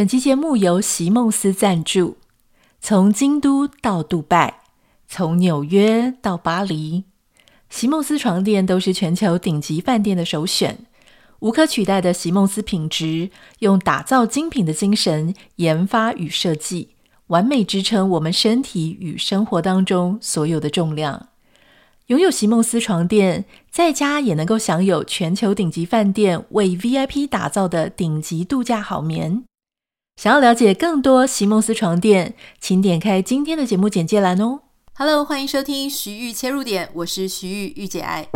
本期节目由席梦思赞助。从京都到杜拜，从纽约到巴黎，席梦思床垫都是全球顶级饭店的首选，无可取代的席梦思品质，用打造精品的精神研发与设计，完美支撑我们身体与生活当中所有的重量。拥有席梦思床垫，在家也能够享有全球顶级饭店为 VIP 打造的顶级度假好眠。想要了解更多席梦思床垫，请点开今天的节目简介栏哦。Hello，欢迎收听徐玉切入点，我是徐玉玉姐爱。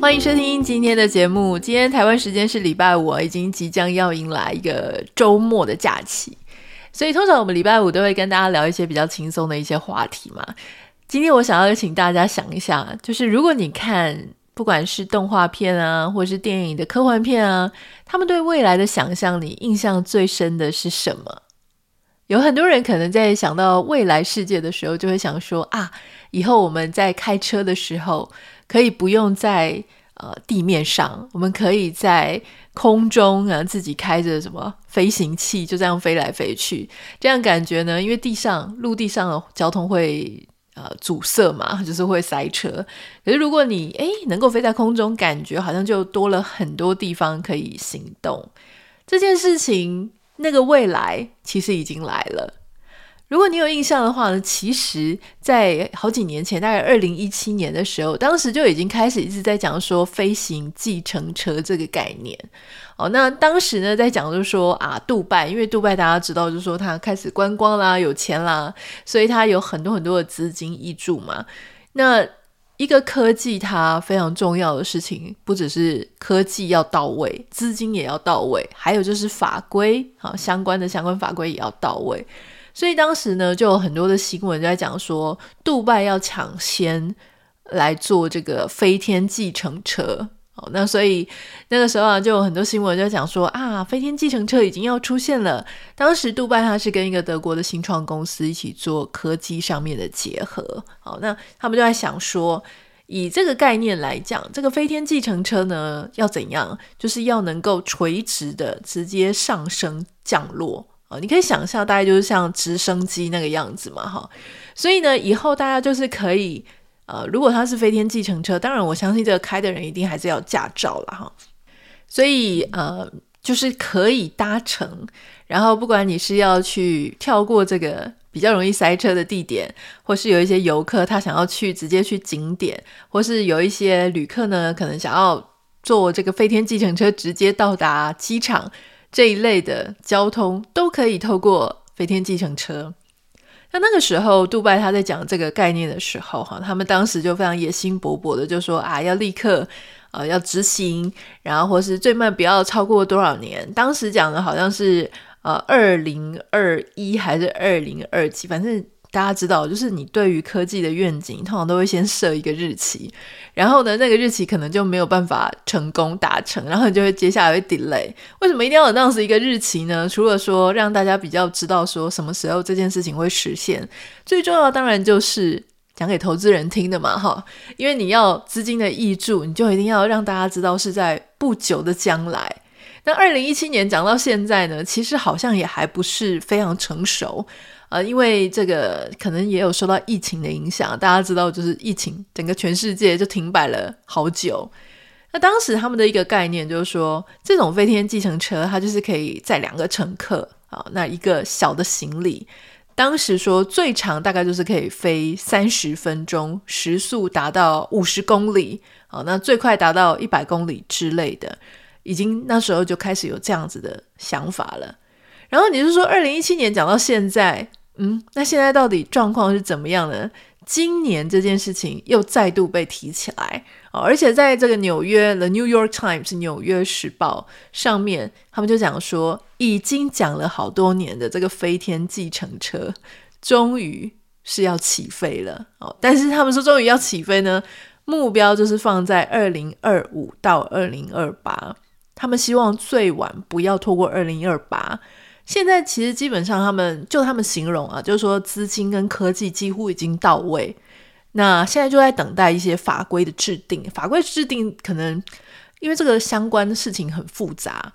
欢迎收听今天的节目。今天台湾时间是礼拜五，已经即将要迎来一个周末的假期，所以通常我们礼拜五都会跟大家聊一些比较轻松的一些话题嘛。今天我想要请大家想一下，就是如果你看不管是动画片啊，或是电影的科幻片啊，他们对未来的想象，你印象最深的是什么？有很多人可能在想到未来世界的时候，就会想说啊，以后我们在开车的时候。可以不用在呃地面上，我们可以在空中啊自己开着什么飞行器，就这样飞来飞去。这样感觉呢，因为地上陆地上的交通会呃阻塞嘛，就是会塞车。可是如果你诶能够飞在空中，感觉好像就多了很多地方可以行动。这件事情，那个未来其实已经来了。如果你有印象的话呢，其实，在好几年前，大概二零一七年的时候，当时就已经开始一直在讲说飞行计程车这个概念。哦，那当时呢，在讲就是说啊，杜拜，因为杜拜大家知道，就是说它开始观光啦，有钱啦，所以它有很多很多的资金挹注嘛。那一个科技它非常重要的事情，不只是科技要到位，资金也要到位，还有就是法规啊，相关的相关法规也要到位。所以当时呢，就有很多的新闻在讲说，杜拜要抢先来做这个飞天计程车。好，那所以那个时候啊，就有很多新闻在讲说啊，飞天计程车已经要出现了。当时杜拜它是跟一个德国的新创公司一起做科技上面的结合。好，那他们就在想说，以这个概念来讲，这个飞天计程车呢要怎样？就是要能够垂直的直接上升降落。你可以想象，大概就是像直升机那个样子嘛，哈。所以呢，以后大家就是可以，呃，如果它是飞天计程车，当然我相信这个开的人一定还是要驾照了，哈。所以，呃，就是可以搭乘。然后，不管你是要去跳过这个比较容易塞车的地点，或是有一些游客他想要去直接去景点，或是有一些旅客呢，可能想要坐这个飞天计程车直接到达机场。这一类的交通都可以透过飞天计程车。那那个时候，杜拜他在讲这个概念的时候，哈，他们当时就非常野心勃勃的就说啊，要立刻呃要执行，然后或是最慢不要超过多少年。当时讲的好像是呃二零二一还是二零二几，反正。大家知道，就是你对于科技的愿景，通常都会先设一个日期，然后呢，那个日期可能就没有办法成功达成，然后你就会接下来会 delay。为什么一定要有那样子一个日期呢？除了说让大家比较知道说什么时候这件事情会实现，最重要当然就是讲给投资人听的嘛，哈，因为你要资金的挹注，你就一定要让大家知道是在不久的将来。那二零一七年讲到现在呢，其实好像也还不是非常成熟。呃，因为这个可能也有受到疫情的影响，大家知道，就是疫情整个全世界就停摆了好久。那当时他们的一个概念就是说，这种飞天计程车它就是可以载两个乘客啊，那一个小的行李，当时说最长大概就是可以飞三十分钟，时速达到五十公里，好，那最快达到一百公里之类的，已经那时候就开始有这样子的想法了。然后你是说，二零一七年讲到现在。嗯，那现在到底状况是怎么样呢？今年这件事情又再度被提起来，哦，而且在这个纽约《The New York Times》纽约时报上面，他们就讲说，已经讲了好多年的这个飞天计程车，终于是要起飞了哦。但是他们说，终于要起飞呢，目标就是放在二零二五到二零二八，他们希望最晚不要拖过二零二八。现在其实基本上，他们就他们形容啊，就是说资金跟科技几乎已经到位。那现在就在等待一些法规的制定，法规制定可能因为这个相关的事情很复杂，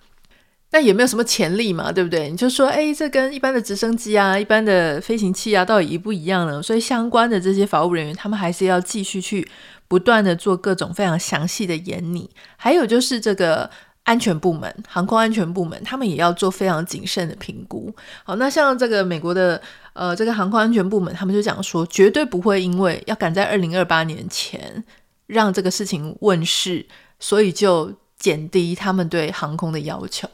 那也没有什么潜力嘛，对不对？你就说，哎，这跟一般的直升机啊、一般的飞行器啊，到底一不一样呢？所以相关的这些法务人员，他们还是要继续去不断的做各种非常详细的研拟，还有就是这个。安全部门、航空安全部门，他们也要做非常谨慎的评估。好，那像这个美国的呃，这个航空安全部门，他们就讲说，绝对不会因为要赶在二零二八年前让这个事情问世，所以就减低他们对航空的要求。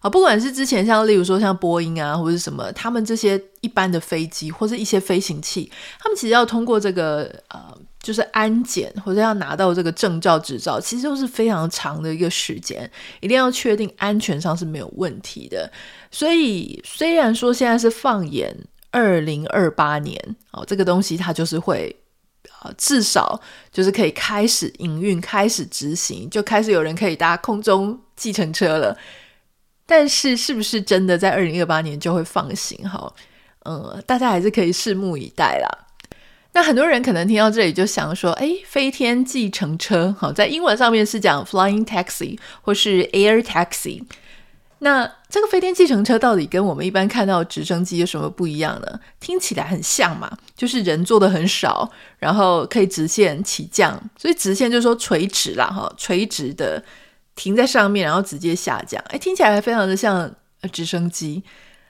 啊，不管是之前像例如说像波音啊，或者什么，他们这些一般的飞机或者一些飞行器，他们其实要通过这个呃。就是安检或者要拿到这个证照执照，其实都是非常长的一个时间，一定要确定安全上是没有问题的。所以虽然说现在是放眼二零二八年哦，这个东西它就是会啊，至少就是可以开始营运、开始执行，就开始有人可以搭空中计程车了。但是是不是真的在二零二八年就会放行？哈，嗯，大家还是可以拭目以待啦。那很多人可能听到这里就想说，诶，飞天计程车，好，在英文上面是讲 flying taxi 或是 air taxi。那这个飞天计程车到底跟我们一般看到的直升机有什么不一样呢？听起来很像嘛，就是人坐的很少，然后可以直线起降，所以直线就是说垂直啦，哈，垂直的停在上面，然后直接下降，诶，听起来还非常的像直升机。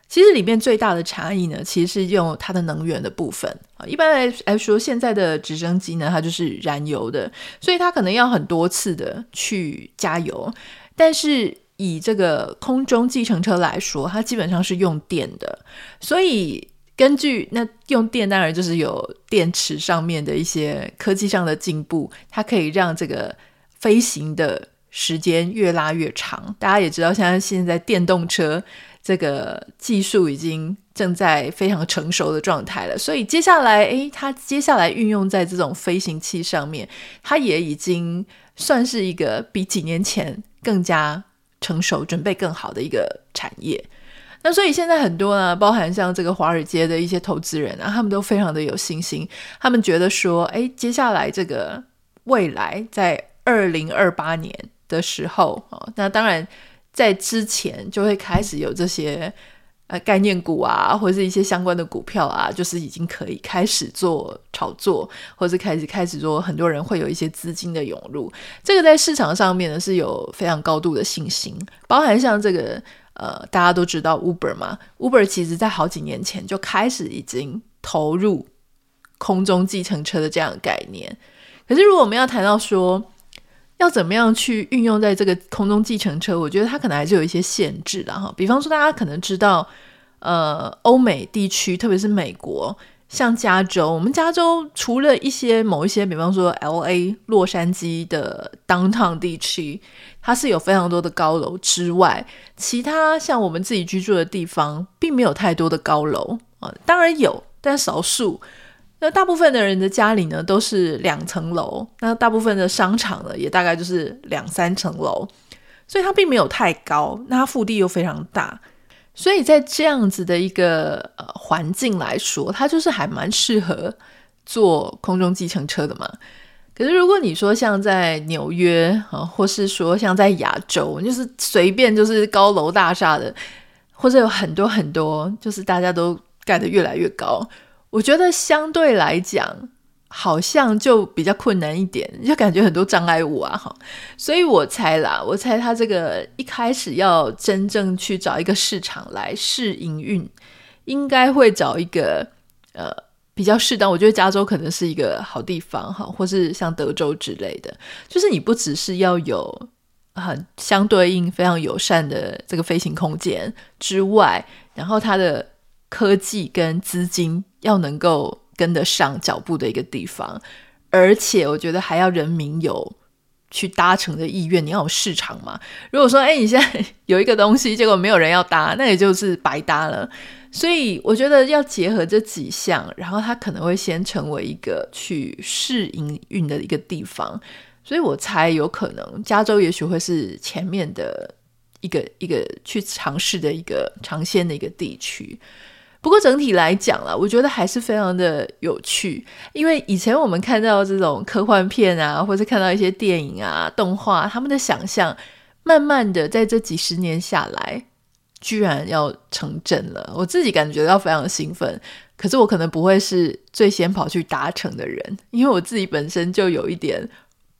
其实里面最大的差异呢，其实是用它的能源的部分。一般来来说，现在的直升机呢，它就是燃油的，所以它可能要很多次的去加油。但是以这个空中计程车来说，它基本上是用电的。所以根据那用电，当然就是有电池上面的一些科技上的进步，它可以让这个飞行的时间越拉越长。大家也知道，像现在电动车。这个技术已经正在非常成熟的状态了，所以接下来，诶，它接下来运用在这种飞行器上面，它也已经算是一个比几年前更加成熟、准备更好的一个产业。那所以现在很多呢，包含像这个华尔街的一些投资人啊，他们都非常的有信心，他们觉得说，诶，接下来这个未来在二零二八年的时候，哦，那当然。在之前就会开始有这些呃概念股啊，或者是一些相关的股票啊，就是已经可以开始做炒作，或者是开始开始做，很多人会有一些资金的涌入。这个在市场上面呢是有非常高度的信心，包含像这个呃大家都知道 Uber 嘛，Uber 其实在好几年前就开始已经投入空中计程车的这样的概念。可是如果我们要谈到说，要怎么样去运用在这个空中计程车？我觉得它可能还是有一些限制的哈。比方说，大家可能知道，呃，欧美地区，特别是美国，像加州，我们加州除了一些某一些，比方说 LA 洛杉矶的 downtown 地区，它是有非常多的高楼之外，其他像我们自己居住的地方，并没有太多的高楼啊。当然有，但少数。那大部分的人的家里呢，都是两层楼。那大部分的商场呢，也大概就是两三层楼，所以它并没有太高。那它腹地又非常大，所以在这样子的一个呃环境来说，它就是还蛮适合坐空中计程车的嘛。可是如果你说像在纽约啊，或是说像在亚洲，就是随便就是高楼大厦的，或者有很多很多，就是大家都盖得越来越高。我觉得相对来讲，好像就比较困难一点，就感觉很多障碍物啊，哈。所以我猜啦，我猜他这个一开始要真正去找一个市场来试营运，应该会找一个呃比较适当。我觉得加州可能是一个好地方，哈，或是像德州之类的，就是你不只是要有很相对应非常友善的这个飞行空间之外，然后它的科技跟资金。要能够跟得上脚步的一个地方，而且我觉得还要人民有去搭乘的意愿，你要有市场嘛。如果说，哎，你现在有一个东西，结果没有人要搭，那也就是白搭了。所以我觉得要结合这几项，然后它可能会先成为一个去试营运的一个地方。所以我猜有可能加州也许会是前面的一个一个去尝试的一个尝鲜的一个地区。不过整体来讲啦，我觉得还是非常的有趣，因为以前我们看到这种科幻片啊，或者看到一些电影啊、动画，他们的想象，慢慢的在这几十年下来，居然要成真了。我自己感觉到非常的兴奋，可是我可能不会是最先跑去达成的人，因为我自己本身就有一点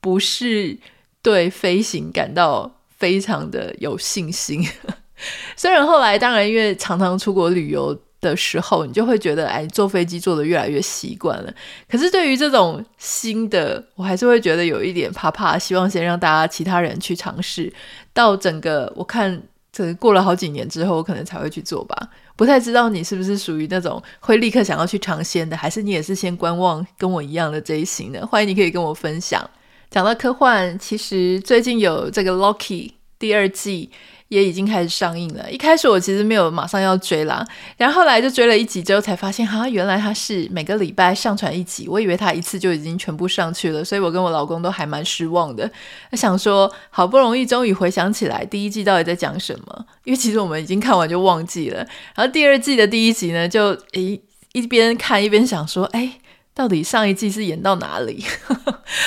不是对飞行感到非常的有信心。虽然后来，当然因为常常出国旅游的时候，你就会觉得，哎，坐飞机坐得越来越习惯了。可是对于这种新的，我还是会觉得有一点怕怕。希望先让大家其他人去尝试，到整个我看，这过了好几年之后，我可能才会去做吧。不太知道你是不是属于那种会立刻想要去尝鲜的，还是你也是先观望，跟我一样的这一型的？欢迎你可以跟我分享。讲到科幻，其实最近有这个《Loki》第二季。也已经开始上映了。一开始我其实没有马上要追啦，然后后来就追了一集之后，才发现哈，原来它是每个礼拜上传一集。我以为它一次就已经全部上去了，所以我跟我老公都还蛮失望的。想说好不容易终于回想起来第一季到底在讲什么，因为其实我们已经看完就忘记了。然后第二季的第一集呢，就诶一边看一边想说，哎，到底上一季是演到哪里？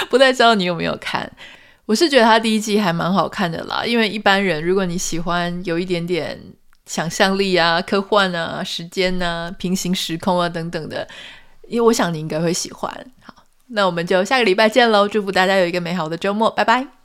不太知道你有没有看。我是觉得他第一季还蛮好看的啦，因为一般人如果你喜欢有一点点想象力啊、科幻啊、时间啊、平行时空啊等等的，因为我想你应该会喜欢。好，那我们就下个礼拜见喽！祝福大家有一个美好的周末，拜拜。